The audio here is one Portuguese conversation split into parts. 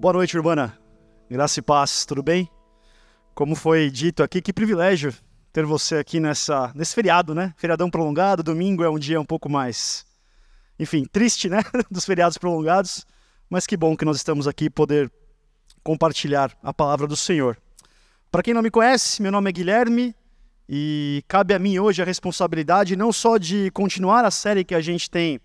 Boa noite, urbana. Graça e paz, tudo bem? Como foi dito aqui, que privilégio ter você aqui nessa, nesse feriado, né? Feriadão prolongado, domingo é um dia um pouco mais, enfim, triste, né? Dos feriados prolongados, mas que bom que nós estamos aqui poder compartilhar a palavra do Senhor. Para quem não me conhece, meu nome é Guilherme e cabe a mim hoje a responsabilidade não só de continuar a série que a gente tem,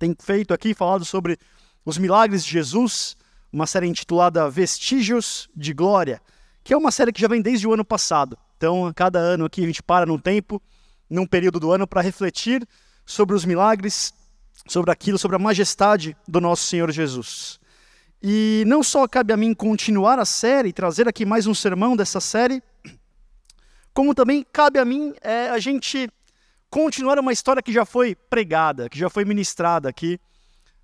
tem feito aqui, falado sobre os milagres de Jesus, uma série intitulada Vestígios de Glória, que é uma série que já vem desde o ano passado. Então, cada ano aqui a gente para num tempo, num período do ano, para refletir sobre os milagres, sobre aquilo, sobre a majestade do nosso Senhor Jesus. E não só cabe a mim continuar a série, trazer aqui mais um sermão dessa série, como também cabe a mim é, a gente continuar uma história que já foi pregada, que já foi ministrada aqui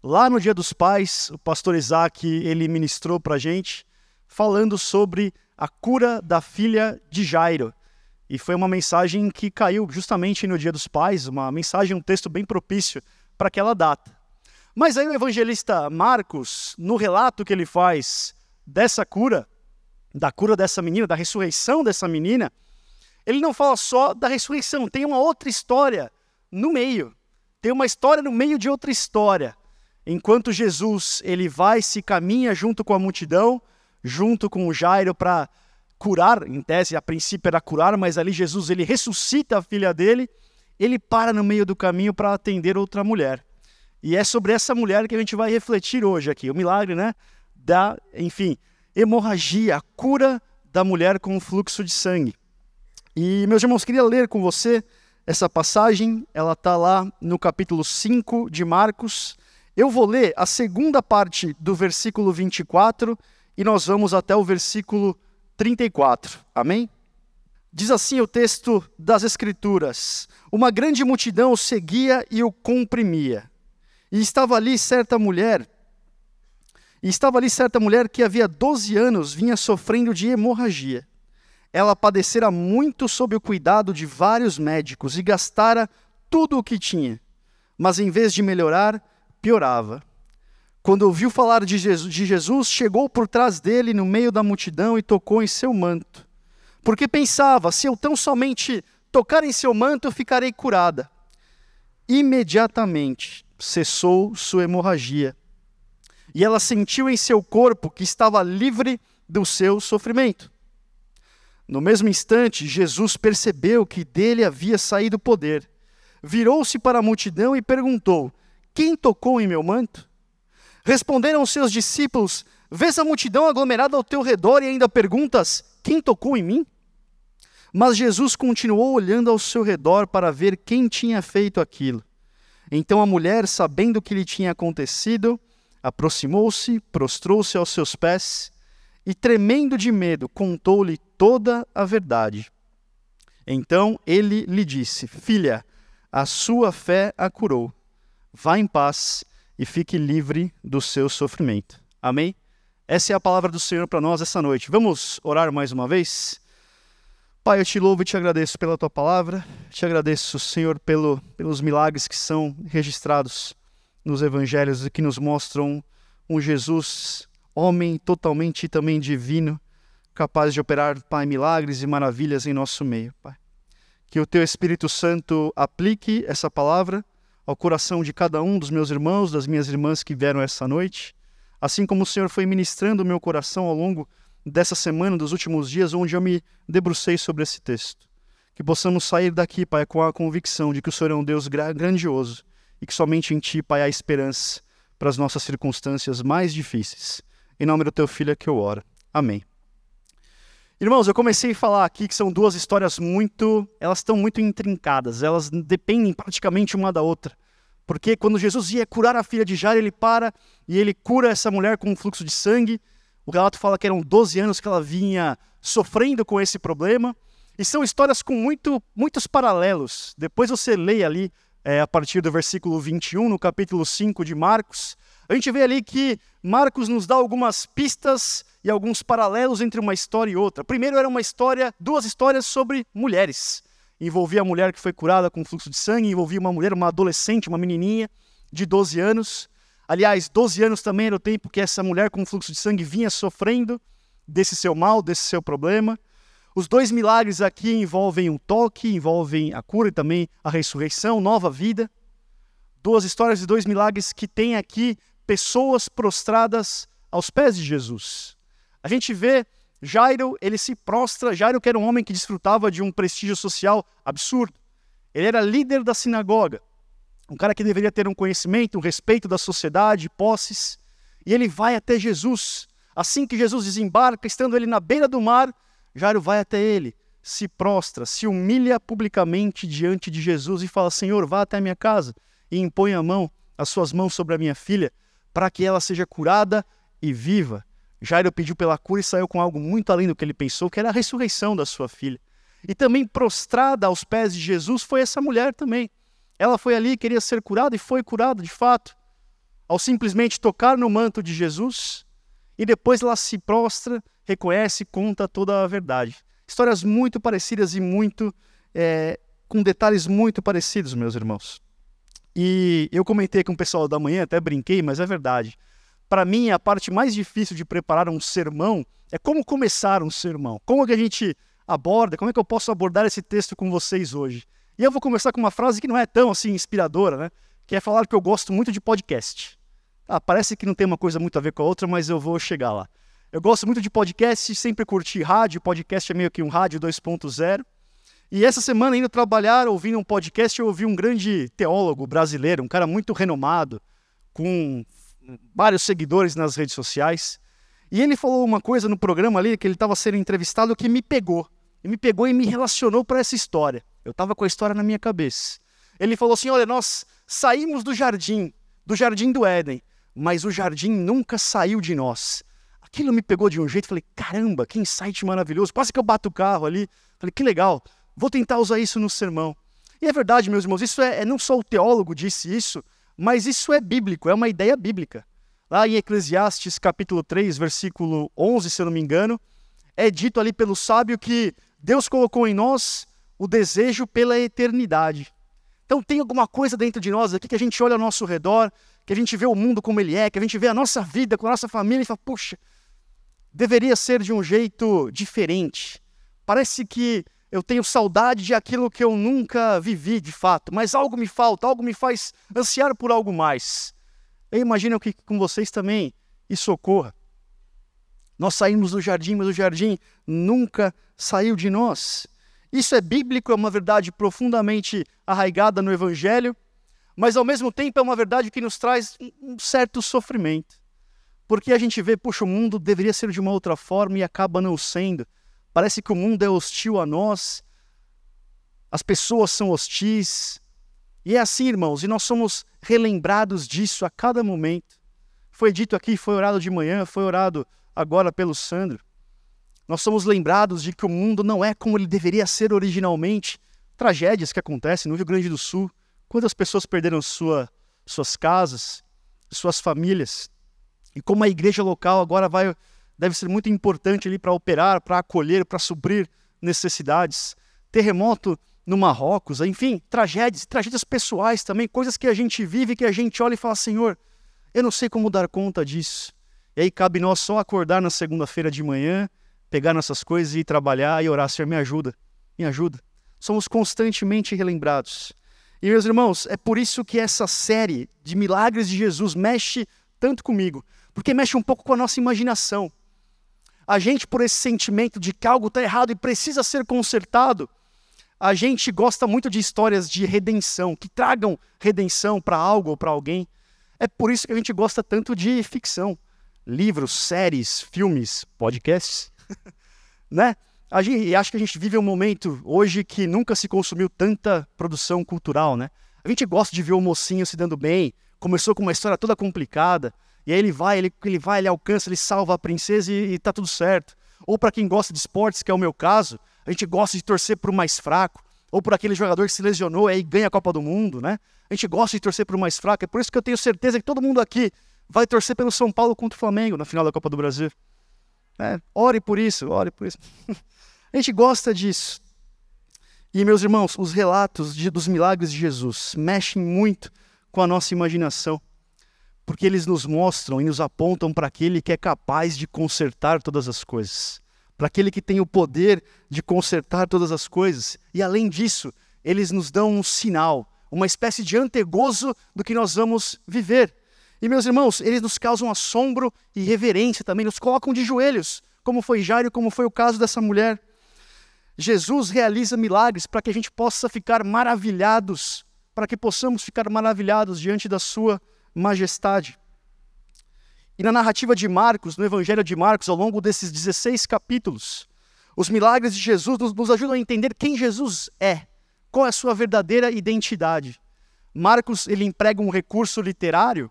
Lá no Dia dos Pais, o pastor Isaac ele ministrou para a gente, falando sobre a cura da filha de Jairo. E foi uma mensagem que caiu justamente no Dia dos Pais, uma mensagem, um texto bem propício para aquela data. Mas aí o evangelista Marcos, no relato que ele faz dessa cura, da cura dessa menina, da ressurreição dessa menina, ele não fala só da ressurreição, tem uma outra história no meio. Tem uma história no meio de outra história enquanto Jesus ele vai se caminha junto com a multidão, junto com o Jairo para curar, em tese a princípio era curar, mas ali Jesus ele ressuscita a filha dele, ele para no meio do caminho para atender outra mulher. E é sobre essa mulher que a gente vai refletir hoje aqui, o milagre, né, da, enfim, hemorragia, a cura da mulher com fluxo de sangue. E meus irmãos, queria ler com você essa passagem, ela está lá no capítulo 5 de Marcos, eu vou ler a segunda parte do versículo 24 e nós vamos até o versículo 34. Amém? Diz assim o texto das Escrituras: Uma grande multidão o seguia e o comprimia. E estava ali certa mulher, e estava ali certa mulher que havia 12 anos vinha sofrendo de hemorragia. Ela padecera muito sob o cuidado de vários médicos e gastara tudo o que tinha. Mas em vez de melhorar, piorava. Quando ouviu falar de Jesus, chegou por trás dele no meio da multidão e tocou em seu manto. Porque pensava: se eu tão somente tocar em seu manto, eu ficarei curada. Imediatamente cessou sua hemorragia. E ela sentiu em seu corpo que estava livre do seu sofrimento. No mesmo instante, Jesus percebeu que dele havia saído poder. Virou-se para a multidão e perguntou: quem tocou em meu manto? Responderam seus discípulos: Vês a multidão aglomerada ao teu redor e ainda perguntas: Quem tocou em mim? Mas Jesus continuou olhando ao seu redor para ver quem tinha feito aquilo. Então a mulher, sabendo o que lhe tinha acontecido, aproximou-se, prostrou-se aos seus pés e, tremendo de medo, contou-lhe toda a verdade. Então ele lhe disse: Filha, a sua fé a curou vá em paz e fique livre do seu sofrimento. Amém? Essa é a palavra do Senhor para nós essa noite. Vamos orar mais uma vez? Pai, eu te louvo e te agradeço pela tua palavra, te agradeço, Senhor, pelo, pelos milagres que são registrados nos evangelhos e que nos mostram um Jesus, homem totalmente e também divino, capaz de operar, Pai, milagres e maravilhas em nosso meio, Pai. Que o teu Espírito Santo aplique essa palavra ao coração de cada um dos meus irmãos, das minhas irmãs que vieram essa noite, assim como o Senhor foi ministrando o meu coração ao longo dessa semana, dos últimos dias, onde eu me debrucei sobre esse texto. Que possamos sair daqui, Pai, com a convicção de que o Senhor é um Deus grandioso e que somente em Ti, Pai, há esperança para as nossas circunstâncias mais difíceis. Em nome do Teu Filho é que eu oro. Amém. Irmãos, eu comecei a falar aqui que são duas histórias muito, elas estão muito intrincadas, elas dependem praticamente uma da outra. Porque quando Jesus ia curar a filha de Jairo, ele para e ele cura essa mulher com um fluxo de sangue. O relato fala que eram 12 anos que ela vinha sofrendo com esse problema. E são histórias com muito, muitos paralelos. Depois você lê ali, é, a partir do versículo 21, no capítulo 5 de Marcos, a gente vê ali que Marcos nos dá algumas pistas e alguns paralelos entre uma história e outra. Primeiro era uma história, duas histórias sobre mulheres. Envolvia a mulher que foi curada com fluxo de sangue, envolvia uma mulher, uma adolescente, uma menininha de 12 anos. Aliás, 12 anos também era o tempo que essa mulher com fluxo de sangue vinha sofrendo desse seu mal, desse seu problema. Os dois milagres aqui envolvem um toque, envolvem a cura e também a ressurreição, nova vida. Duas histórias de dois milagres que tem aqui pessoas prostradas aos pés de Jesus. A gente vê Jairo, ele se prostra. Jairo, que era um homem que desfrutava de um prestígio social absurdo. Ele era líder da sinagoga, um cara que deveria ter um conhecimento, um respeito da sociedade, posses. E ele vai até Jesus. Assim que Jesus desembarca, estando ele na beira do mar, Jairo vai até ele, se prostra, se humilha publicamente diante de Jesus e fala: Senhor, vá até a minha casa e impõe a mão, as suas mãos sobre a minha filha, para que ela seja curada e viva. Jairo pediu pela cura e saiu com algo muito além do que ele pensou, que era a ressurreição da sua filha. E também prostrada aos pés de Jesus foi essa mulher também. Ela foi ali, queria ser curada e foi curada de fato. Ao simplesmente tocar no manto de Jesus, e depois ela se prostra reconhece, conta toda a verdade. Histórias muito parecidas e muito é, com detalhes muito parecidos, meus irmãos. E eu comentei com o pessoal da manhã, até brinquei, mas é verdade. Para mim, a parte mais difícil de preparar um sermão é como começar um sermão. Como que a gente aborda, como é que eu posso abordar esse texto com vocês hoje. E eu vou começar com uma frase que não é tão assim inspiradora, né? Que é falar que eu gosto muito de podcast. Ah, parece que não tem uma coisa muito a ver com a outra, mas eu vou chegar lá. Eu gosto muito de podcast, sempre curti rádio, podcast é meio que um rádio 2.0. E essa semana, indo trabalhar, ouvindo um podcast, eu ouvi um grande teólogo brasileiro, um cara muito renomado, com vários seguidores nas redes sociais. E ele falou uma coisa no programa ali, que ele estava sendo entrevistado, que me pegou. E me pegou e me relacionou para essa história. Eu estava com a história na minha cabeça. Ele falou assim: Olha, nós saímos do jardim, do jardim do Éden, mas o jardim nunca saiu de nós aquilo me pegou de um jeito, falei, caramba, que insight maravilhoso. Quase que eu bato o carro ali. Falei, que legal, vou tentar usar isso no sermão. E é verdade, meus irmãos, isso é, é não só o teólogo disse isso, mas isso é bíblico, é uma ideia bíblica. Lá em Eclesiastes capítulo 3, versículo 11, se eu não me engano, é dito ali pelo sábio que Deus colocou em nós o desejo pela eternidade. Então tem alguma coisa dentro de nós aqui que a gente olha ao nosso redor, que a gente vê o mundo como ele é, que a gente vê a nossa vida com a nossa família e fala, puxa, deveria ser de um jeito diferente. Parece que eu tenho saudade de aquilo que eu nunca vivi de fato, mas algo me falta, algo me faz ansiar por algo mais. Eu imagino que com vocês também isso ocorra. Nós saímos do jardim, mas o jardim nunca saiu de nós. Isso é bíblico, é uma verdade profundamente arraigada no Evangelho, mas ao mesmo tempo é uma verdade que nos traz um certo sofrimento. Porque a gente vê, puxa, o mundo deveria ser de uma outra forma e acaba não sendo. Parece que o mundo é hostil a nós, as pessoas são hostis. E é assim, irmãos, e nós somos relembrados disso a cada momento. Foi dito aqui, foi orado de manhã, foi orado agora pelo Sandro. Nós somos lembrados de que o mundo não é como ele deveria ser originalmente. Tragédias que acontecem no Rio Grande do Sul. Quantas pessoas perderam sua, suas casas, suas famílias? E como a igreja local agora vai deve ser muito importante ali para operar, para acolher, para suprir necessidades. Terremoto no Marrocos, enfim, tragédias, tragédias pessoais também, coisas que a gente vive, que a gente olha e fala, Senhor, eu não sei como dar conta disso. E aí cabe nós só acordar na segunda-feira de manhã, pegar nossas coisas e ir trabalhar e orar, Senhor, me ajuda, me ajuda. Somos constantemente relembrados. E meus irmãos, é por isso que essa série de milagres de Jesus mexe tanto comigo, porque mexe um pouco com a nossa imaginação. A gente, por esse sentimento de que algo está errado e precisa ser consertado, a gente gosta muito de histórias de redenção, que tragam redenção para algo ou para alguém. É por isso que a gente gosta tanto de ficção, livros, séries, filmes, podcasts, né? A gente, acho que a gente vive um momento hoje que nunca se consumiu tanta produção cultural, né? A gente gosta de ver o mocinho se dando bem, começou com uma história toda complicada, e aí ele vai, ele, ele vai, ele alcança, ele salva a princesa e, e tá tudo certo. Ou para quem gosta de esportes, que é o meu caso, a gente gosta de torcer para o mais fraco, ou por aquele jogador que se lesionou e aí ganha a Copa do Mundo, né? A gente gosta de torcer para o mais fraco, é por isso que eu tenho certeza que todo mundo aqui vai torcer pelo São Paulo contra o Flamengo na final da Copa do Brasil. É, ore por isso, ore por isso. a gente gosta disso. E, meus irmãos, os relatos de, dos milagres de Jesus mexem muito com a nossa imaginação. Porque eles nos mostram e nos apontam para aquele que é capaz de consertar todas as coisas, para aquele que tem o poder de consertar todas as coisas. E além disso, eles nos dão um sinal, uma espécie de antegozo do que nós vamos viver. E meus irmãos, eles nos causam assombro e reverência também, nos colocam de joelhos, como foi Jairo, como foi o caso dessa mulher. Jesus realiza milagres para que a gente possa ficar maravilhados, para que possamos ficar maravilhados diante da sua majestade. E na narrativa de Marcos, no Evangelho de Marcos, ao longo desses 16 capítulos, os milagres de Jesus nos, nos ajudam a entender quem Jesus é, qual é a sua verdadeira identidade. Marcos ele emprega um recurso literário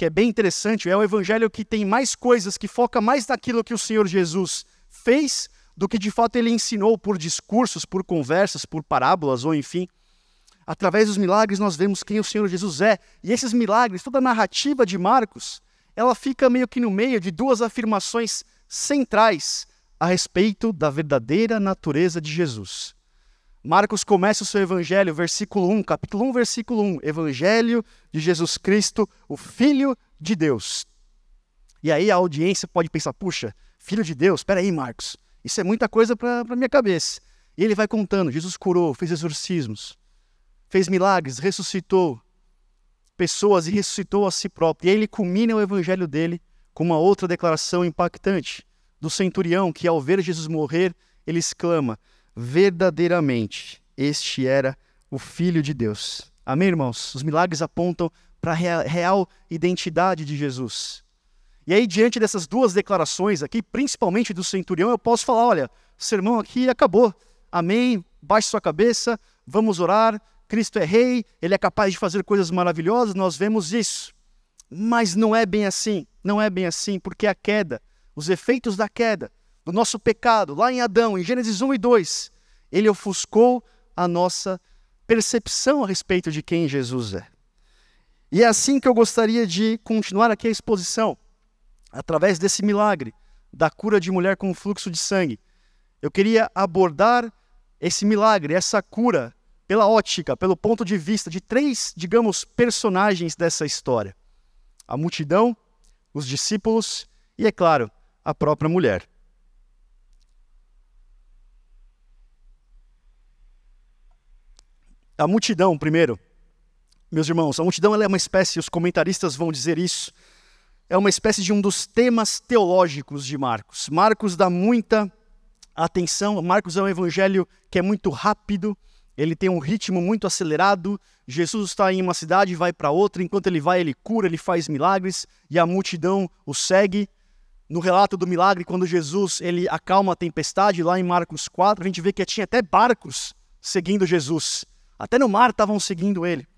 que é bem interessante, é o evangelho que tem mais coisas, que foca mais naquilo que o Senhor Jesus fez do que de fato ele ensinou por discursos, por conversas, por parábolas ou enfim. Através dos milagres nós vemos quem o Senhor Jesus é. E esses milagres, toda a narrativa de Marcos, ela fica meio que no meio de duas afirmações centrais a respeito da verdadeira natureza de Jesus. Marcos começa o seu evangelho, versículo 1, capítulo 1, versículo 1, Evangelho de Jesus Cristo, o Filho de Deus. E aí a audiência pode pensar, puxa, Filho de Deus, espera aí, Marcos, isso é muita coisa para a minha cabeça. E ele vai contando, Jesus curou, fez exorcismos, fez milagres, ressuscitou pessoas e ressuscitou a si próprio. E aí ele culmina o evangelho dele com uma outra declaração impactante do centurião que, ao ver Jesus morrer, ele exclama: Verdadeiramente, este era o Filho de Deus. Amém, irmãos? Os milagres apontam para a real identidade de Jesus. E aí, diante dessas duas declarações aqui, principalmente do centurião, eu posso falar: olha, o sermão aqui acabou. Amém. Baixe sua cabeça, vamos orar, Cristo é rei, ele é capaz de fazer coisas maravilhosas, nós vemos isso. Mas não é bem assim, não é bem assim, porque a queda, os efeitos da queda, do nosso pecado, lá em Adão, em Gênesis 1 e 2, ele ofuscou a nossa percepção a respeito de quem Jesus é. E é assim que eu gostaria de continuar aqui a exposição, através desse milagre da cura de mulher com fluxo de sangue. Eu queria abordar esse milagre, essa cura pela ótica, pelo ponto de vista de três, digamos, personagens dessa história: a multidão, os discípulos e, é claro, a própria mulher. A multidão, primeiro, meus irmãos, a multidão é uma espécie, os comentaristas vão dizer isso, é uma espécie de um dos temas teológicos de Marcos. Marcos dá muita atenção, Marcos é um evangelho que é muito rápido, ele tem um ritmo muito acelerado. Jesus está em uma cidade vai para outra. Enquanto ele vai, ele cura, ele faz milagres e a multidão o segue. No relato do milagre, quando Jesus ele acalma a tempestade, lá em Marcos 4, a gente vê que tinha até barcos seguindo Jesus. Até no mar estavam seguindo ele.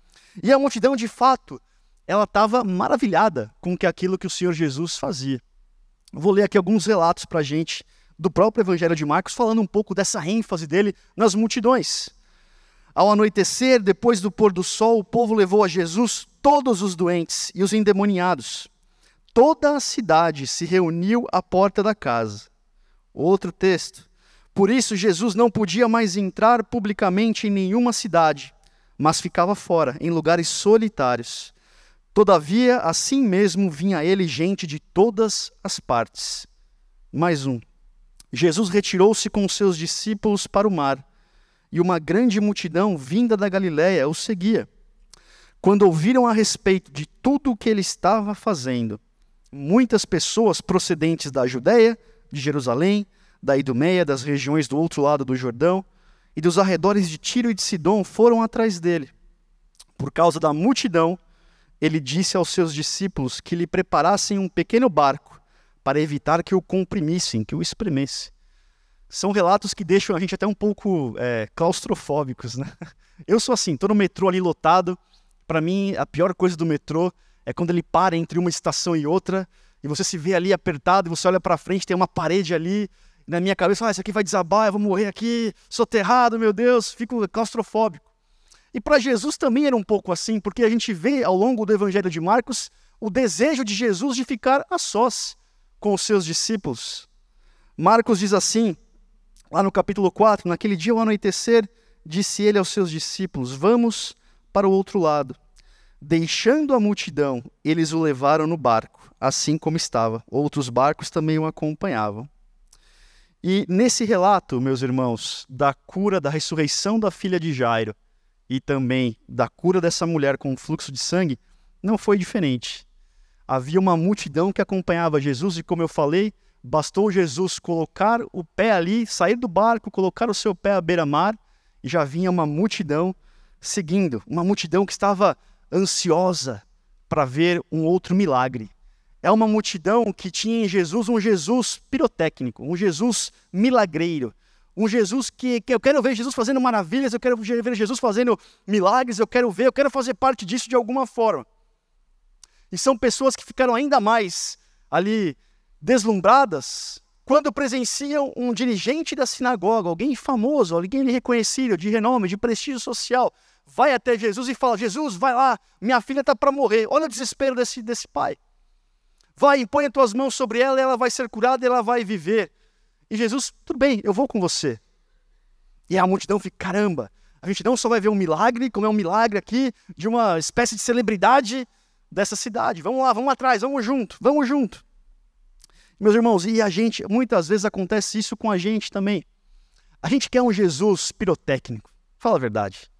E a multidão, de fato, ela estava maravilhada com que aquilo que o Senhor Jesus fazia. Vou ler aqui alguns relatos para a gente do próprio Evangelho de Marcos, falando um pouco dessa ênfase dele nas multidões. Ao anoitecer, depois do pôr do sol, o povo levou a Jesus todos os doentes e os endemoniados. Toda a cidade se reuniu à porta da casa. Outro texto. Por isso, Jesus não podia mais entrar publicamente em nenhuma cidade, mas ficava fora, em lugares solitários. Todavia, assim mesmo vinha a ele gente de todas as partes. Mais um. Jesus retirou-se com seus discípulos para o mar e uma grande multidão vinda da Galiléia o seguia. Quando ouviram a respeito de tudo o que ele estava fazendo, muitas pessoas procedentes da Judéia, de Jerusalém, da Idumeia, das regiões do outro lado do Jordão e dos arredores de Tiro e de Sidom foram atrás dele. Por causa da multidão, ele disse aos seus discípulos que lhe preparassem um pequeno barco para evitar que o comprimissem, que o espremesse são relatos que deixam a gente até um pouco é, claustrofóbicos, né? Eu sou assim, tô no metrô ali lotado. Para mim, a pior coisa do metrô é quando ele para entre uma estação e outra e você se vê ali apertado e você olha para frente, tem uma parede ali. Na minha cabeça, ah, isso aqui vai desabar, eu vou morrer aqui, soterrado, meu Deus, fico claustrofóbico. E para Jesus também era um pouco assim, porque a gente vê ao longo do Evangelho de Marcos o desejo de Jesus de ficar a sós com os seus discípulos. Marcos diz assim, Lá no capítulo 4, naquele dia ao anoitecer, disse ele aos seus discípulos: Vamos para o outro lado. Deixando a multidão, eles o levaram no barco, assim como estava. Outros barcos também o acompanhavam. E nesse relato, meus irmãos, da cura, da ressurreição da filha de Jairo e também da cura dessa mulher com fluxo de sangue, não foi diferente. Havia uma multidão que acompanhava Jesus e, como eu falei, bastou Jesus colocar o pé ali, sair do barco, colocar o seu pé à beira-mar e já vinha uma multidão seguindo, uma multidão que estava ansiosa para ver um outro milagre. É uma multidão que tinha em Jesus um Jesus pirotécnico, um Jesus milagreiro, um Jesus que, que eu quero ver Jesus fazendo maravilhas, eu quero ver Jesus fazendo milagres, eu quero ver, eu quero fazer parte disso de alguma forma. E são pessoas que ficaram ainda mais ali deslumbradas quando presenciam um dirigente da sinagoga, alguém famoso, alguém reconhecido, de renome, de prestígio social, vai até Jesus e fala: Jesus, vai lá, minha filha está para morrer. Olha o desespero desse, desse pai. Vai, impõe as tuas mãos sobre ela, ela vai ser curada ela vai viver. E Jesus, tudo bem, eu vou com você. E a multidão fica: caramba, a gente não só vai ver um milagre, como é um milagre aqui de uma espécie de celebridade dessa cidade. Vamos lá, vamos atrás, vamos junto, vamos junto. Meus irmãos, e a gente, muitas vezes acontece isso com a gente também. A gente quer um Jesus pirotécnico. Fala a verdade.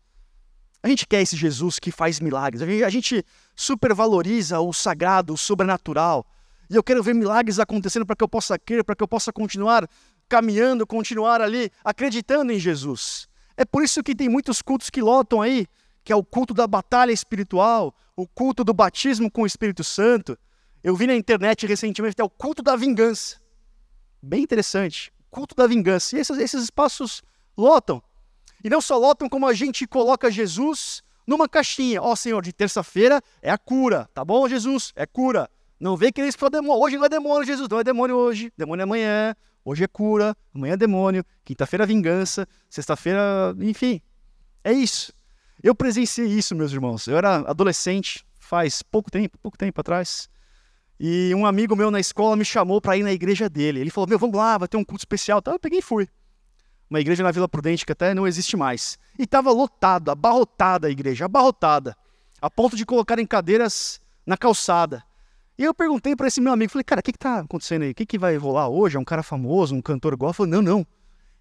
A gente quer esse Jesus que faz milagres. A gente supervaloriza o sagrado, o sobrenatural. E eu quero ver milagres acontecendo para que eu possa crer, para que eu possa continuar caminhando, continuar ali acreditando em Jesus. É por isso que tem muitos cultos que lotam aí, que é o culto da batalha espiritual, o culto do batismo com o Espírito Santo. Eu vi na internet recentemente até o culto da vingança. Bem interessante. Culto da vingança. E esses, esses espaços lotam. E não só lotam, como a gente coloca Jesus numa caixinha. Ó, oh, Senhor, de terça-feira é a cura. Tá bom, Jesus? É cura. Não vem querer para demônio. Hoje não é demônio, Jesus. Não é demônio hoje. Demônio é amanhã. Hoje é cura. Amanhã é demônio. Quinta-feira é vingança. Sexta-feira, enfim. É isso. Eu presenciei isso, meus irmãos. Eu era adolescente, faz pouco tempo, pouco tempo atrás. E um amigo meu na escola me chamou para ir na igreja dele. Ele falou: Meu, vamos lá, vai ter um culto especial. Então, eu peguei e fui uma igreja na Vila Prudente que até não existe mais. E estava lotada, abarrotada a igreja, abarrotada, a ponto de colocarem cadeiras na calçada. E eu perguntei para esse meu amigo, falei, cara, o que está acontecendo aí? O que, que vai rolar hoje? É um cara famoso, um cantor igual? Ele não, não.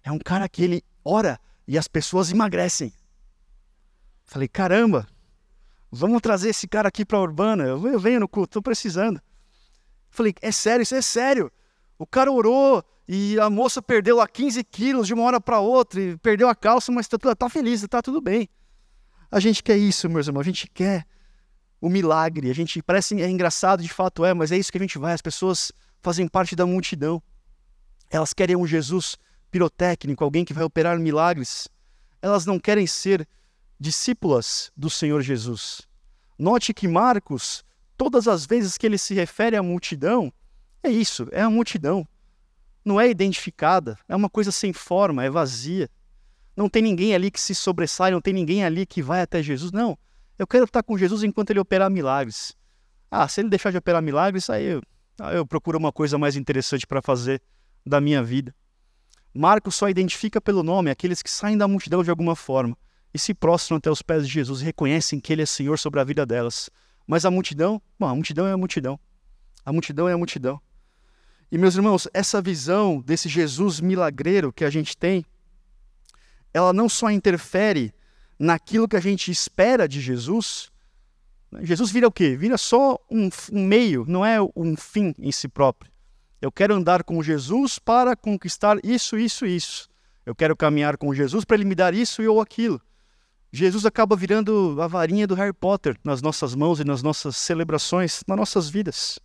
É um cara que ele ora e as pessoas emagrecem. Falei, caramba, vamos trazer esse cara aqui para a Urbana. Eu venho no culto, estou precisando. Falei, é sério, isso é sério. O cara orou, e a moça perdeu lá 15 quilos de uma hora para outra, e perdeu a calça, mas está tá feliz, está tudo bem. A gente quer isso, meus irmãos, a gente quer o milagre. A gente parece é engraçado, de fato é, mas é isso que a gente vai. As pessoas fazem parte da multidão. Elas querem um Jesus pirotécnico, alguém que vai operar milagres. Elas não querem ser discípulas do Senhor Jesus. Note que Marcos, todas as vezes que ele se refere à multidão, é isso, é a multidão não é identificada, é uma coisa sem forma, é vazia. Não tem ninguém ali que se sobressai, não tem ninguém ali que vai até Jesus. Não, eu quero estar com Jesus enquanto ele operar milagres. Ah, se ele deixar de operar milagres, aí eu, aí eu procuro uma coisa mais interessante para fazer da minha vida. Marcos só identifica pelo nome aqueles que saem da multidão de alguma forma e se prostram até os pés de Jesus e reconhecem que ele é Senhor sobre a vida delas. Mas a multidão, bom, a multidão é a multidão. A multidão é a multidão. E, meus irmãos, essa visão desse Jesus milagreiro que a gente tem, ela não só interfere naquilo que a gente espera de Jesus. Né? Jesus vira o quê? Vira só um, um meio, não é um fim em si próprio. Eu quero andar com Jesus para conquistar isso, isso, isso. Eu quero caminhar com Jesus para ele me dar isso ou aquilo. Jesus acaba virando a varinha do Harry Potter nas nossas mãos e nas nossas celebrações, nas nossas vidas.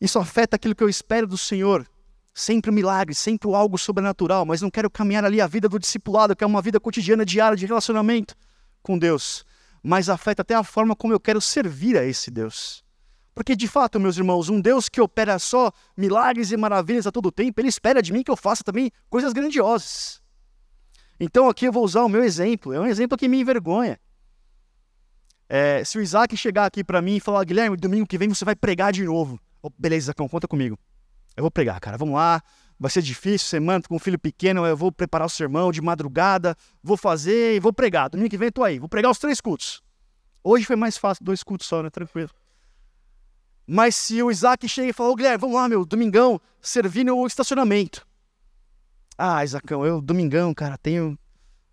Isso afeta aquilo que eu espero do Senhor. Sempre um milagre, sempre algo sobrenatural, mas não quero caminhar ali a vida do discipulado, que é uma vida cotidiana, diária de relacionamento com Deus. Mas afeta até a forma como eu quero servir a esse Deus. Porque de fato, meus irmãos, um Deus que opera só milagres e maravilhas a todo tempo, ele espera de mim que eu faça também coisas grandiosas. Então aqui eu vou usar o meu exemplo, é um exemplo que me envergonha. É, se o Isaac chegar aqui para mim e falar, Guilherme, domingo que vem você vai pregar de novo. Oh, beleza, Zacão, conta comigo. Eu vou pregar, cara. Vamos lá. Vai ser difícil, semana com um filho pequeno, eu vou preparar o sermão de madrugada, vou fazer e vou pregar. Domingo que vem eu tô aí, vou pregar os três cultos. Hoje foi mais fácil, dois cultos só, né? Tranquilo. Mas se o Isaac chega e fala, ô Guilherme, vamos lá, meu, domingão, servir no estacionamento. Ah, Isaacão, eu, domingão, cara, tenho.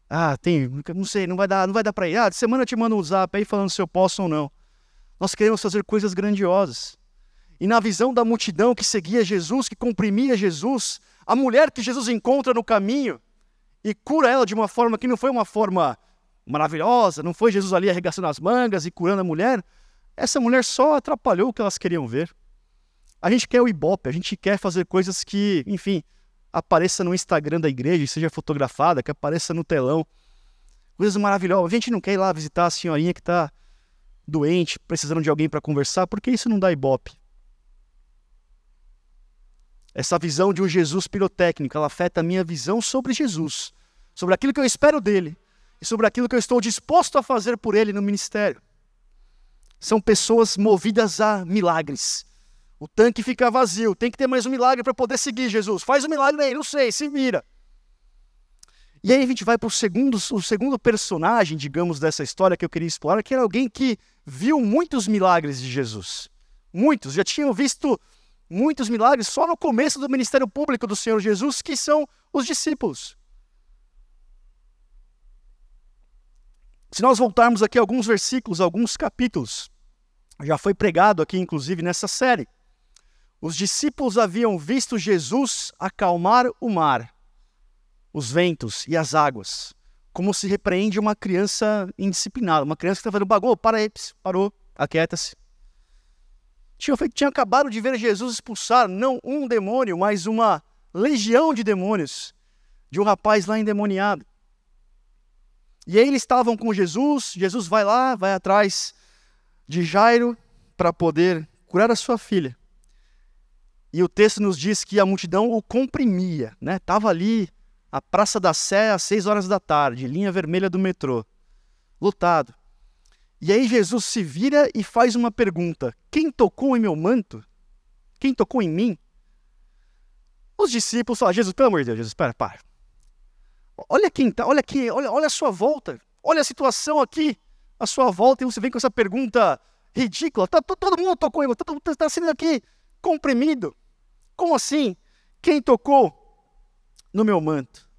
Ah, tenho. Não sei, não vai dar, não vai dar pra ir. Ah, de semana eu te mando um zap aí falando se eu posso ou não. Nós queremos fazer coisas grandiosas. E na visão da multidão que seguia Jesus, que comprimia Jesus, a mulher que Jesus encontra no caminho e cura ela de uma forma que não foi uma forma maravilhosa, não foi Jesus ali arregaçando as mangas e curando a mulher. Essa mulher só atrapalhou o que elas queriam ver. A gente quer o ibope, a gente quer fazer coisas que, enfim, apareça no Instagram da igreja, seja fotografada, que apareça no telão. Coisas maravilhosas. A gente não quer ir lá visitar a senhorinha que está doente, precisando de alguém para conversar, porque isso não dá ibope. Essa visão de um Jesus pirotécnico, ela afeta a minha visão sobre Jesus, sobre aquilo que eu espero dele e sobre aquilo que eu estou disposto a fazer por ele no ministério. São pessoas movidas a milagres. O tanque fica vazio, tem que ter mais um milagre para poder seguir Jesus. Faz um milagre aí, não sei, se vira. E aí a gente vai para o segundo, o segundo personagem, digamos, dessa história que eu queria explorar, que era alguém que viu muitos milagres de Jesus. Muitos, já tinham visto muitos milagres só no começo do ministério público do Senhor Jesus, que são os discípulos. Se nós voltarmos aqui alguns versículos, alguns capítulos, já foi pregado aqui, inclusive, nessa série. Os discípulos haviam visto Jesus acalmar o mar, os ventos e as águas, como se repreende uma criança indisciplinada, uma criança que está fazendo bagulho, para aí, parou, aquieta-se tinham, feito, tinham acabado de ver Jesus expulsar não um demônio, mas uma legião de demônios de um rapaz lá endemoniado. E aí eles estavam com Jesus, Jesus vai lá, vai atrás de Jairo para poder curar a sua filha. E o texto nos diz que a multidão o comprimia, né? Tava ali a Praça da Sé às seis horas da tarde, linha vermelha do metrô, lotado. E aí Jesus se vira e faz uma pergunta: Quem tocou em meu manto? Quem tocou em mim? Os discípulos falam: Jesus, pelo amor de Deus, Jesus, para, para. Olha quem tá, olha aqui, olha, olha a sua volta, olha a situação aqui, a sua volta, e você vem com essa pergunta ridícula. Tá, todo mundo tocou em você, está tá, tá sendo aqui comprimido. Como assim? Quem tocou no meu manto?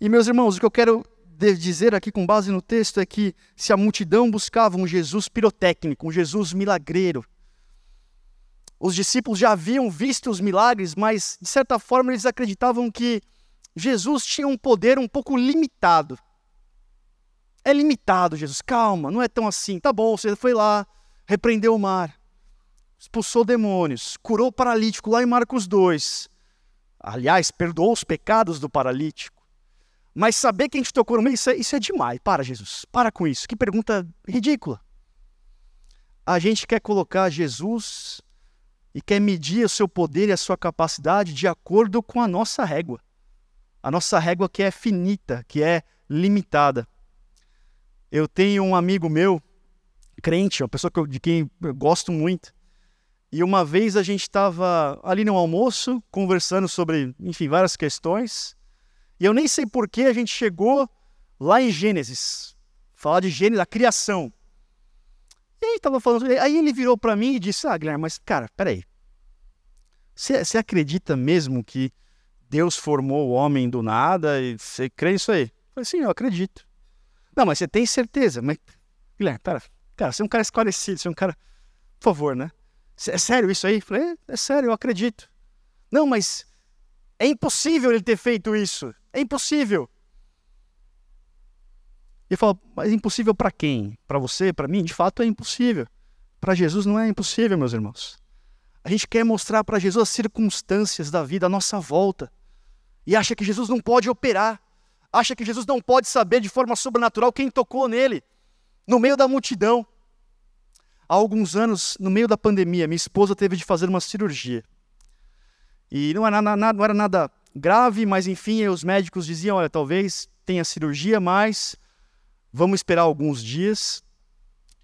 E meus irmãos, o que eu quero dizer aqui com base no texto é que se a multidão buscava um Jesus pirotécnico, um Jesus milagreiro, os discípulos já haviam visto os milagres, mas de certa forma eles acreditavam que Jesus tinha um poder um pouco limitado. É limitado, Jesus, calma, não é tão assim. Tá bom, você foi lá, repreendeu o mar, expulsou demônios, curou o paralítico lá em Marcos 2. Aliás, perdoou os pecados do paralítico. Mas saber que a gente tocou no meio, isso é, isso é demais. Para, Jesus. Para com isso. Que pergunta ridícula. A gente quer colocar Jesus e quer medir o seu poder e a sua capacidade de acordo com a nossa régua. A nossa régua que é finita, que é limitada. Eu tenho um amigo meu, crente, uma pessoa de quem eu gosto muito. E uma vez a gente estava ali no almoço, conversando sobre, enfim, várias questões. E eu nem sei por que a gente chegou lá em Gênesis, falar de Gênesis, da criação. E aí estava falando, aí ele virou para mim e disse: "Ah, Guilherme, mas cara, peraí. Você, você acredita mesmo que Deus formou o homem do nada e você crê nisso aí?" Eu falei: "Sim, eu acredito." Não, mas você tem certeza? Mas Guilherme, pera, cara, você é um cara esclarecido, você é um cara, por favor, né? É sério isso aí? Eu falei: é, é sério, eu acredito. Não, mas é impossível ele ter feito isso. É impossível. Ele fala, mas é impossível para quem? Para você, para mim? De fato é impossível. Para Jesus não é impossível, meus irmãos. A gente quer mostrar para Jesus as circunstâncias da vida à nossa volta. E acha que Jesus não pode operar. Acha que Jesus não pode saber de forma sobrenatural quem tocou nele. No meio da multidão. Há alguns anos, no meio da pandemia, minha esposa teve de fazer uma cirurgia. E não era nada, não era nada grave, mas enfim, os médicos diziam: olha, talvez tenha cirurgia, mas vamos esperar alguns dias.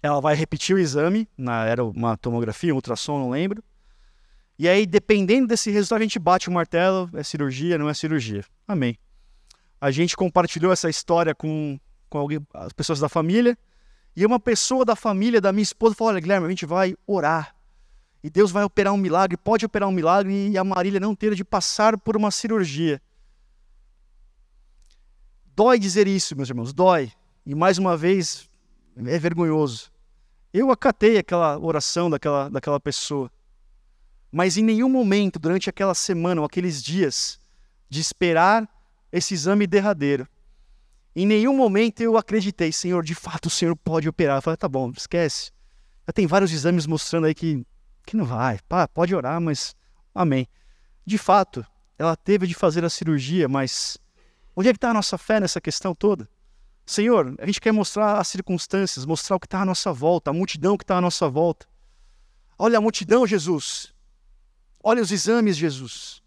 Ela vai repetir o exame, na, era uma tomografia, um ultrassom, não lembro. E aí, dependendo desse resultado, a gente bate o martelo: é cirurgia, não é cirurgia. Amém. A gente compartilhou essa história com, com alguém, as pessoas da família. E uma pessoa da família da minha esposa falou: Olha, Guilherme, a gente vai orar. E Deus vai operar um milagre, pode operar um milagre e a Marília não ter de passar por uma cirurgia. Dói dizer isso, meus irmãos, dói. E mais uma vez, é vergonhoso. Eu acatei aquela oração daquela, daquela pessoa. Mas em nenhum momento, durante aquela semana ou aqueles dias, de esperar esse exame derradeiro, em nenhum momento eu acreditei, Senhor, de fato o Senhor pode operar. Eu falei, tá bom, esquece. Já tem vários exames mostrando aí que, que não vai. Pá, pode orar, mas amém. De fato, ela teve de fazer a cirurgia, mas onde é que está a nossa fé nessa questão toda? Senhor, a gente quer mostrar as circunstâncias, mostrar o que está à nossa volta, a multidão que está à nossa volta. Olha a multidão, Jesus. Olha os exames, Jesus.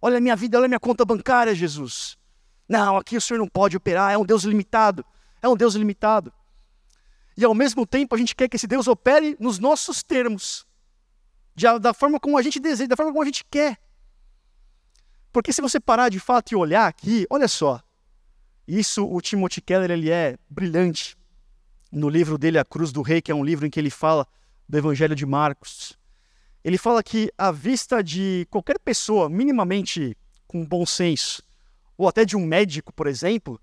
Olha a minha vida, olha a minha conta bancária, Jesus. Não, aqui o Senhor não pode operar, é um Deus limitado. É um Deus limitado. E ao mesmo tempo a gente quer que esse Deus opere nos nossos termos, da forma como a gente deseja, da forma como a gente quer. Porque se você parar de fato e olhar aqui, olha só, isso o Timothy Keller ele é brilhante no livro dele A Cruz do Rei, que é um livro em que ele fala do Evangelho de Marcos. Ele fala que à vista de qualquer pessoa minimamente com bom senso, ou até de um médico, por exemplo,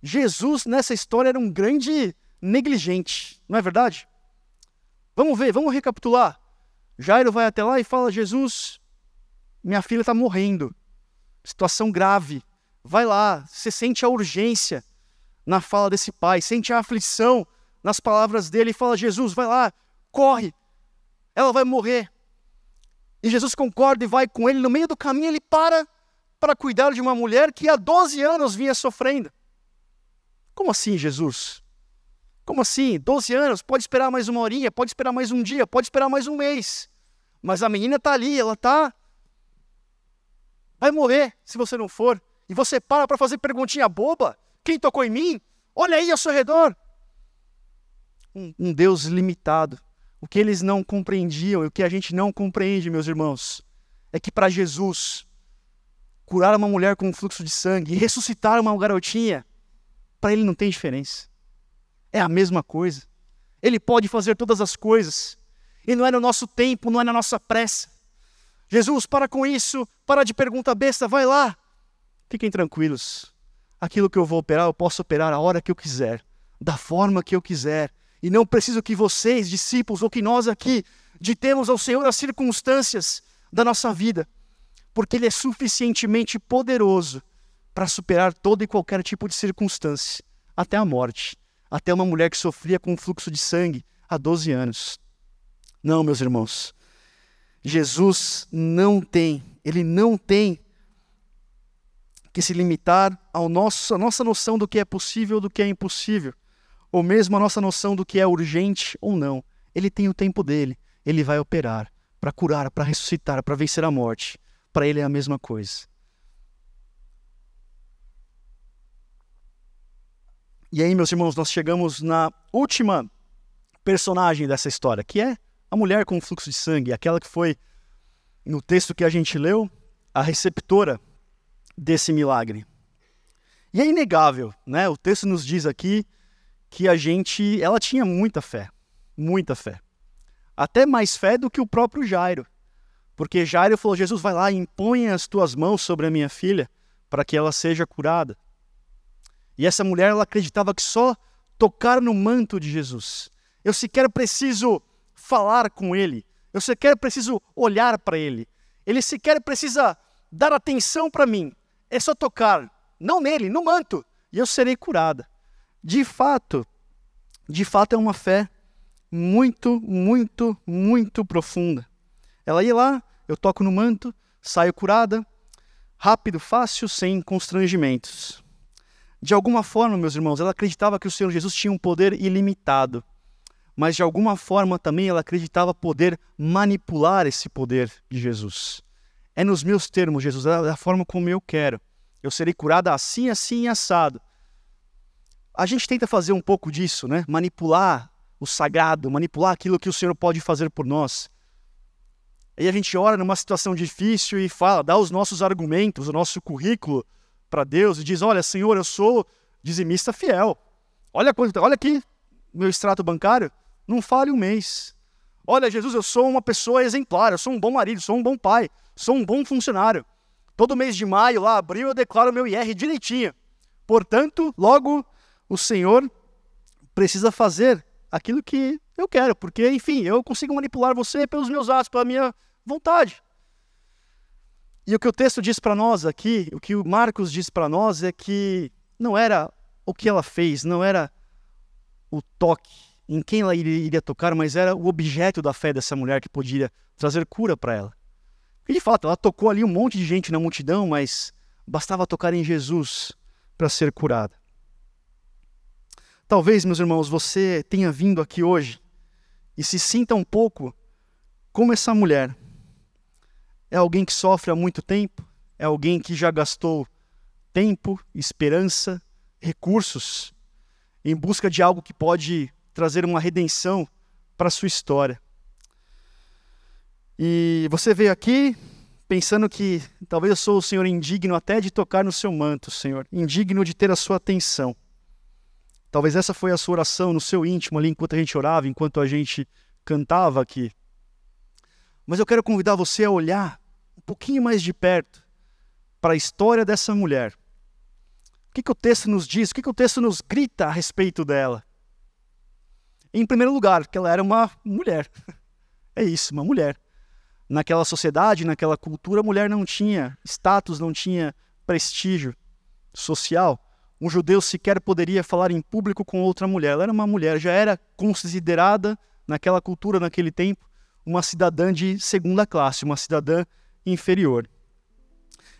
Jesus nessa história era um grande negligente, não é verdade? Vamos ver, vamos recapitular. Jairo vai até lá e fala: Jesus, minha filha está morrendo, situação grave. Vai lá, você sente a urgência na fala desse pai, sente a aflição nas palavras dele e fala: Jesus, vai lá, corre, ela vai morrer. E Jesus concorda e vai com ele. No meio do caminho, ele para para cuidar de uma mulher que há 12 anos vinha sofrendo. Como assim, Jesus? Como assim? 12 anos? Pode esperar mais uma horinha, pode esperar mais um dia, pode esperar mais um mês. Mas a menina está ali, ela está. Vai morrer se você não for. E você para para fazer perguntinha boba. Quem tocou em mim? Olha aí ao seu redor. Um, um Deus limitado o que eles não compreendiam e o que a gente não compreende, meus irmãos, é que para Jesus, curar uma mulher com um fluxo de sangue e ressuscitar uma garotinha, para ele não tem diferença. É a mesma coisa. Ele pode fazer todas as coisas. E não é no nosso tempo, não é na nossa pressa. Jesus, para com isso, para de pergunta besta, vai lá. Fiquem tranquilos. Aquilo que eu vou operar, eu posso operar a hora que eu quiser, da forma que eu quiser, e não preciso que vocês, discípulos, ou que nós aqui, ditemos ao Senhor as circunstâncias da nossa vida, porque Ele é suficientemente poderoso para superar todo e qualquer tipo de circunstância, até a morte, até uma mulher que sofria com um fluxo de sangue há 12 anos. Não, meus irmãos, Jesus não tem, Ele não tem que se limitar ao nosso, à nossa noção do que é possível do que é impossível ou mesmo a nossa noção do que é urgente ou não. Ele tem o tempo dele, ele vai operar para curar, para ressuscitar, para vencer a morte. Para ele é a mesma coisa. E aí, meus irmãos, nós chegamos na última personagem dessa história, que é a mulher com o fluxo de sangue, aquela que foi, no texto que a gente leu, a receptora desse milagre. E é inegável, né? O texto nos diz aqui que a gente, ela tinha muita fé, muita fé. Até mais fé do que o próprio Jairo. Porque Jairo falou: Jesus, vai lá e impõe as tuas mãos sobre a minha filha para que ela seja curada. E essa mulher, ela acreditava que só tocar no manto de Jesus. Eu sequer preciso falar com ele. Eu sequer preciso olhar para ele. Ele sequer precisa dar atenção para mim. É só tocar, não nele, no manto, e eu serei curada de fato, de fato é uma fé muito, muito, muito profunda. Ela ia lá, eu toco no manto, saio curada, rápido, fácil, sem constrangimentos. De alguma forma, meus irmãos, ela acreditava que o Senhor Jesus tinha um poder ilimitado, mas de alguma forma também ela acreditava poder manipular esse poder de Jesus. É nos meus termos, Jesus, é da forma como eu quero. Eu serei curada assim, assim, assado. A gente tenta fazer um pouco disso, né? Manipular o sagrado, manipular aquilo que o Senhor pode fazer por nós. Aí a gente ora numa situação difícil e fala, dá os nossos argumentos, o nosso currículo para Deus e diz: Olha, Senhor, eu sou dizimista fiel. Olha, olha aqui, meu extrato bancário, não fale um mês. Olha, Jesus, eu sou uma pessoa exemplar, eu sou um bom marido, sou um bom pai, sou um bom funcionário. Todo mês de maio, lá, abril, eu declaro meu IR direitinho. Portanto, logo o Senhor precisa fazer aquilo que eu quero, porque, enfim, eu consigo manipular você pelos meus atos, pela minha vontade. E o que o texto diz para nós aqui, o que o Marcos diz para nós é que não era o que ela fez, não era o toque em quem ela iria tocar, mas era o objeto da fé dessa mulher que podia trazer cura para ela. E de fato, ela tocou ali um monte de gente na multidão, mas bastava tocar em Jesus para ser curada. Talvez, meus irmãos, você tenha vindo aqui hoje e se sinta um pouco como essa mulher. É alguém que sofre há muito tempo, é alguém que já gastou tempo, esperança, recursos em busca de algo que pode trazer uma redenção para sua história. E você veio aqui pensando que talvez eu sou o Senhor indigno até de tocar no seu manto, Senhor, indigno de ter a sua atenção. Talvez essa foi a sua oração no seu íntimo ali enquanto a gente orava, enquanto a gente cantava aqui. Mas eu quero convidar você a olhar um pouquinho mais de perto para a história dessa mulher. O que, que o texto nos diz? O que, que o texto nos grita a respeito dela? Em primeiro lugar, que ela era uma mulher. É isso, uma mulher. Naquela sociedade, naquela cultura, a mulher não tinha status, não tinha prestígio social. Um judeu sequer poderia falar em público com outra mulher. Ela era uma mulher, já era considerada, naquela cultura, naquele tempo, uma cidadã de segunda classe, uma cidadã inferior.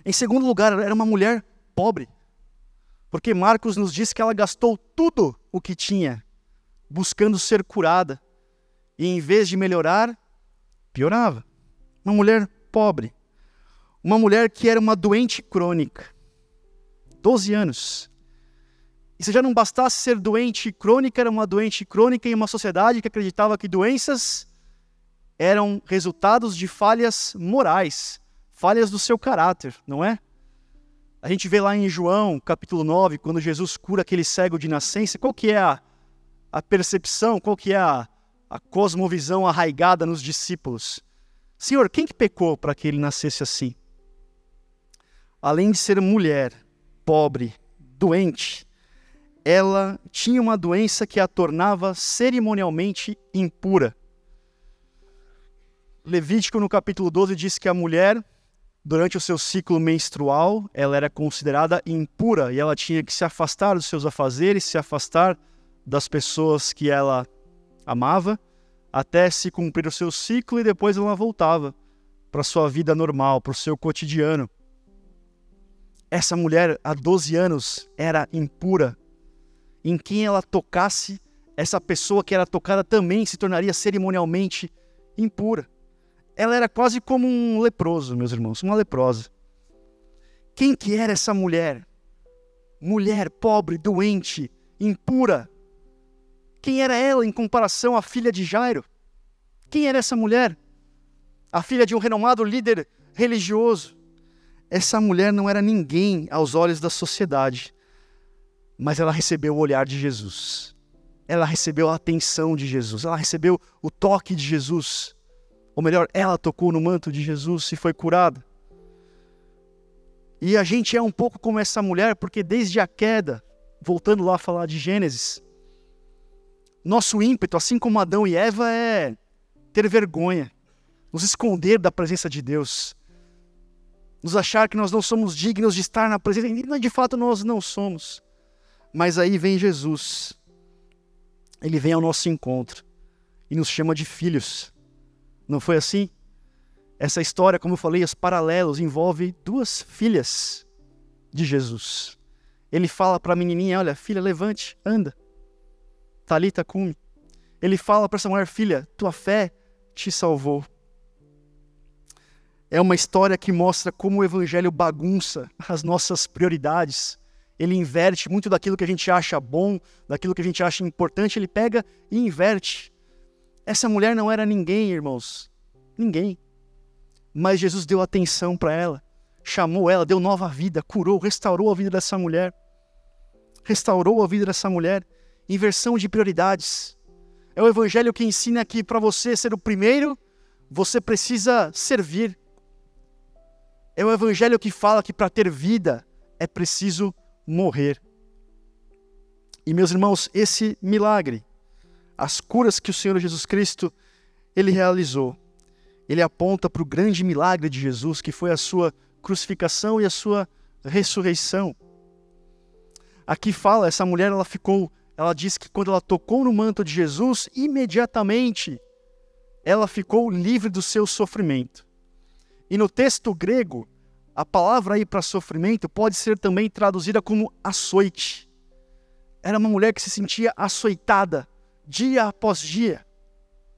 Em segundo lugar, ela era uma mulher pobre. Porque Marcos nos diz que ela gastou tudo o que tinha buscando ser curada. E em vez de melhorar, piorava. Uma mulher pobre. Uma mulher que era uma doente crônica. 12 anos. E se já não bastasse ser doente crônica, era uma doente crônica em uma sociedade que acreditava que doenças eram resultados de falhas morais, falhas do seu caráter, não é? A gente vê lá em João, capítulo 9, quando Jesus cura aquele cego de nascença, qual que é a, a percepção, qual que é a, a cosmovisão arraigada nos discípulos? Senhor, quem que pecou para que ele nascesse assim? Além de ser mulher, pobre, doente, ela tinha uma doença que a tornava cerimonialmente impura. Levítico, no capítulo 12, diz que a mulher durante o seu ciclo menstrual, ela era considerada impura e ela tinha que se afastar dos seus afazeres, se afastar das pessoas que ela amava, até se cumprir o seu ciclo e depois ela voltava para sua vida normal, para o seu cotidiano. Essa mulher, há 12 anos, era impura. Em quem ela tocasse, essa pessoa que era tocada também se tornaria cerimonialmente impura ela era quase como um leproso, meus irmãos, uma leprosa. Quem que era essa mulher? Mulher pobre, doente, impura. Quem era ela em comparação à filha de Jairo? Quem era essa mulher? A filha de um renomado líder religioso. Essa mulher não era ninguém aos olhos da sociedade, mas ela recebeu o olhar de Jesus. Ela recebeu a atenção de Jesus, ela recebeu o toque de Jesus. Ou melhor, ela tocou no manto de Jesus e foi curada. E a gente é um pouco como essa mulher, porque desde a queda, voltando lá a falar de Gênesis, nosso ímpeto, assim como Adão e Eva, é ter vergonha, nos esconder da presença de Deus, nos achar que nós não somos dignos de estar na presença, e de fato nós não somos. Mas aí vem Jesus, ele vem ao nosso encontro e nos chama de filhos. Não foi assim? Essa história, como eu falei, os paralelos envolve duas filhas de Jesus. Ele fala para a menininha: Olha, filha, levante, anda. Talita cume. Ele fala para essa mulher: Filha, tua fé te salvou. É uma história que mostra como o evangelho bagunça as nossas prioridades. Ele inverte muito daquilo que a gente acha bom, daquilo que a gente acha importante, ele pega e inverte. Essa mulher não era ninguém, irmãos. Ninguém. Mas Jesus deu atenção para ela, chamou ela, deu nova vida, curou, restaurou a vida dessa mulher. Restaurou a vida dessa mulher. inversão de prioridades. É o evangelho que ensina que para você ser o primeiro, você precisa servir. É o evangelho que fala que para ter vida é preciso morrer. E meus irmãos, esse milagre, as curas que o Senhor Jesus Cristo ele realizou, ele aponta para o grande milagre de Jesus, que foi a sua crucificação e a sua ressurreição. Aqui fala, essa mulher ela ficou, ela diz que quando ela tocou no manto de Jesus, imediatamente ela ficou livre do seu sofrimento. E no texto grego, a palavra aí para sofrimento pode ser também traduzida como açoite. Era uma mulher que se sentia açoitada dia após dia,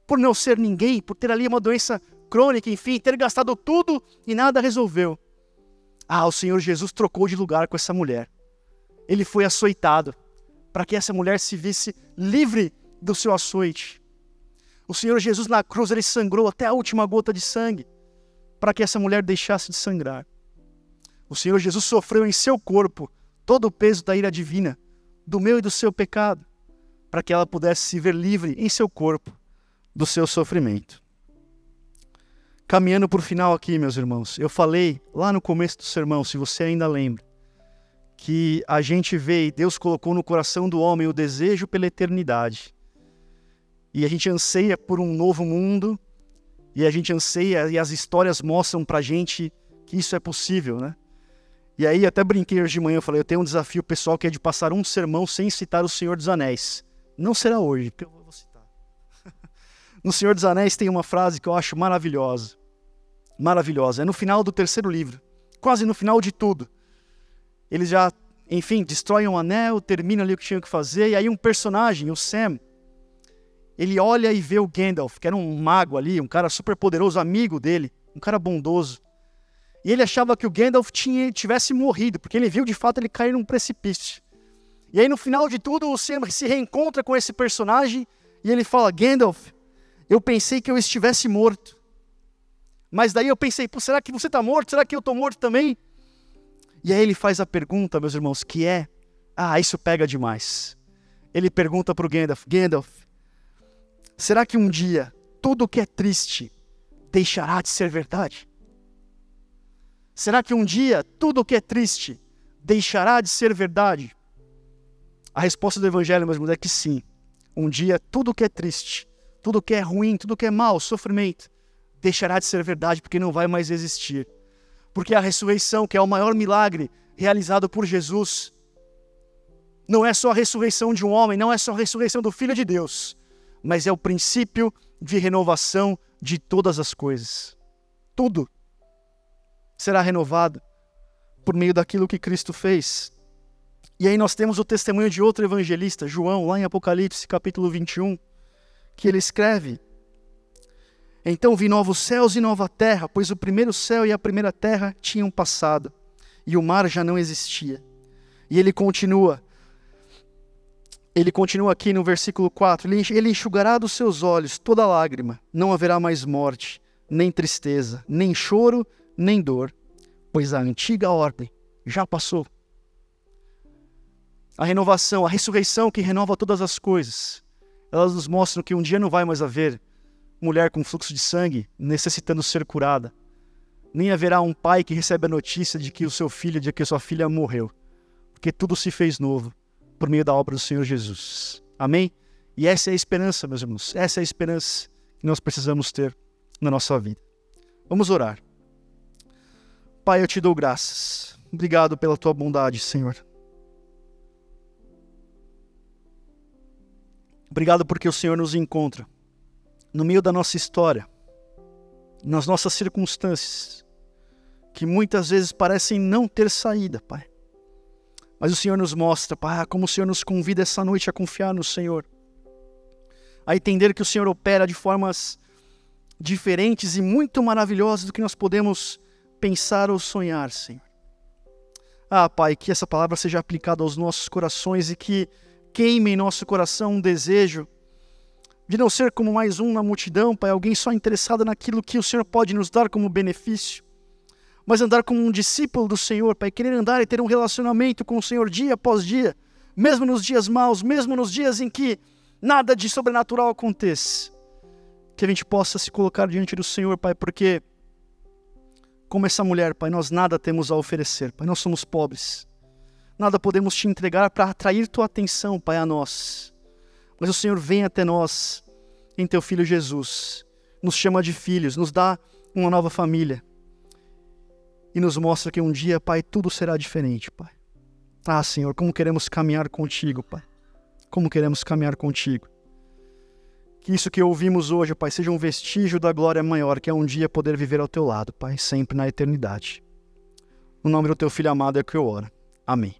por não ser ninguém, por ter ali uma doença crônica, enfim, ter gastado tudo e nada resolveu. Ah, o Senhor Jesus trocou de lugar com essa mulher. Ele foi açoitado para que essa mulher se visse livre do seu açoite. O Senhor Jesus na cruz, ele sangrou até a última gota de sangue para que essa mulher deixasse de sangrar. O Senhor Jesus sofreu em seu corpo todo o peso da ira divina, do meu e do seu pecado, para que ela pudesse se ver livre em seu corpo do seu sofrimento. Caminhando para o final aqui, meus irmãos, eu falei lá no começo do sermão, se você ainda lembra, que a gente vê e Deus colocou no coração do homem o desejo pela eternidade. E a gente anseia por um novo mundo, e a gente anseia, e as histórias mostram para gente que isso é possível, né? E aí até brinquei hoje de manhã, eu falei, eu tenho um desafio pessoal que é de passar um sermão sem citar o Senhor dos Anéis. Não será hoje, porque eu vou citar. no Senhor dos Anéis tem uma frase que eu acho maravilhosa maravilhosa. É no final do terceiro livro, quase no final de tudo. Eles já, enfim, destroem um anel, terminam ali o que tinham que fazer, e aí um personagem, o Sam, ele olha e vê o Gandalf, que era um mago ali, um cara super poderoso, amigo dele, um cara bondoso. E ele achava que o Gandalf tinha, tivesse morrido, porque ele viu de fato ele cair num precipício. E aí no final de tudo, o Sam se reencontra com esse personagem e ele fala: Gandalf, eu pensei que eu estivesse morto. Mas daí eu pensei, será que você está morto? Será que eu estou morto também? E aí ele faz a pergunta, meus irmãos, que é: ah, isso pega demais. Ele pergunta para o Gandalf: Gandalf, será que um dia tudo que é triste deixará de ser verdade? Será que um dia tudo que é triste deixará de ser verdade? A resposta do Evangelho, meus irmãos, é que sim. Um dia tudo que é triste, tudo que é ruim, tudo que é mal, sofrimento, deixará de ser verdade porque não vai mais existir. Porque a ressurreição, que é o maior milagre realizado por Jesus, não é só a ressurreição de um homem, não é só a ressurreição do Filho de Deus, mas é o princípio de renovação de todas as coisas. Tudo será renovado por meio daquilo que Cristo fez. E aí nós temos o testemunho de outro evangelista, João, lá em Apocalipse capítulo 21, que ele escreve então vi novos céus e nova terra, pois o primeiro céu e a primeira terra tinham passado, e o mar já não existia. E ele continua, ele continua aqui no versículo 4: Ele enxugará dos seus olhos toda lágrima, não haverá mais morte, nem tristeza, nem choro, nem dor, pois a antiga ordem já passou. A renovação, a ressurreição que renova todas as coisas, elas nos mostram que um dia não vai mais haver mulher com fluxo de sangue necessitando ser curada. Nem haverá um pai que recebe a notícia de que o seu filho, de que sua filha morreu. Porque tudo se fez novo por meio da obra do Senhor Jesus. Amém? E essa é a esperança, meus irmãos. Essa é a esperança que nós precisamos ter na nossa vida. Vamos orar. Pai, eu te dou graças. Obrigado pela tua bondade, Senhor. Obrigado porque o Senhor nos encontra no meio da nossa história, nas nossas circunstâncias, que muitas vezes parecem não ter saída, Pai. Mas o Senhor nos mostra, Pai, como o Senhor nos convida essa noite a confiar no Senhor, a entender que o Senhor opera de formas diferentes e muito maravilhosas do que nós podemos pensar ou sonhar, Senhor. Ah, Pai, que essa palavra seja aplicada aos nossos corações e que queime em nosso coração um desejo de não ser como mais um na multidão, Pai, alguém só interessado naquilo que o Senhor pode nos dar como benefício, mas andar como um discípulo do Senhor, Pai, querer andar e ter um relacionamento com o Senhor dia após dia, mesmo nos dias maus, mesmo nos dias em que nada de sobrenatural aconteça, que a gente possa se colocar diante do Senhor, Pai, porque, como essa mulher, Pai, nós nada temos a oferecer, Pai, nós somos pobres, nada podemos te entregar para atrair tua atenção, Pai, a nós. Mas o Senhor vem até nós em teu Filho Jesus, nos chama de filhos, nos dá uma nova família e nos mostra que um dia, Pai, tudo será diferente, Pai. Ah, Senhor, como queremos caminhar contigo, Pai. Como queremos caminhar contigo. Que isso que ouvimos hoje, Pai, seja um vestígio da glória maior, que é um dia poder viver ao teu lado, Pai, sempre na eternidade. No nome do teu filho amado é que eu oro. Amém.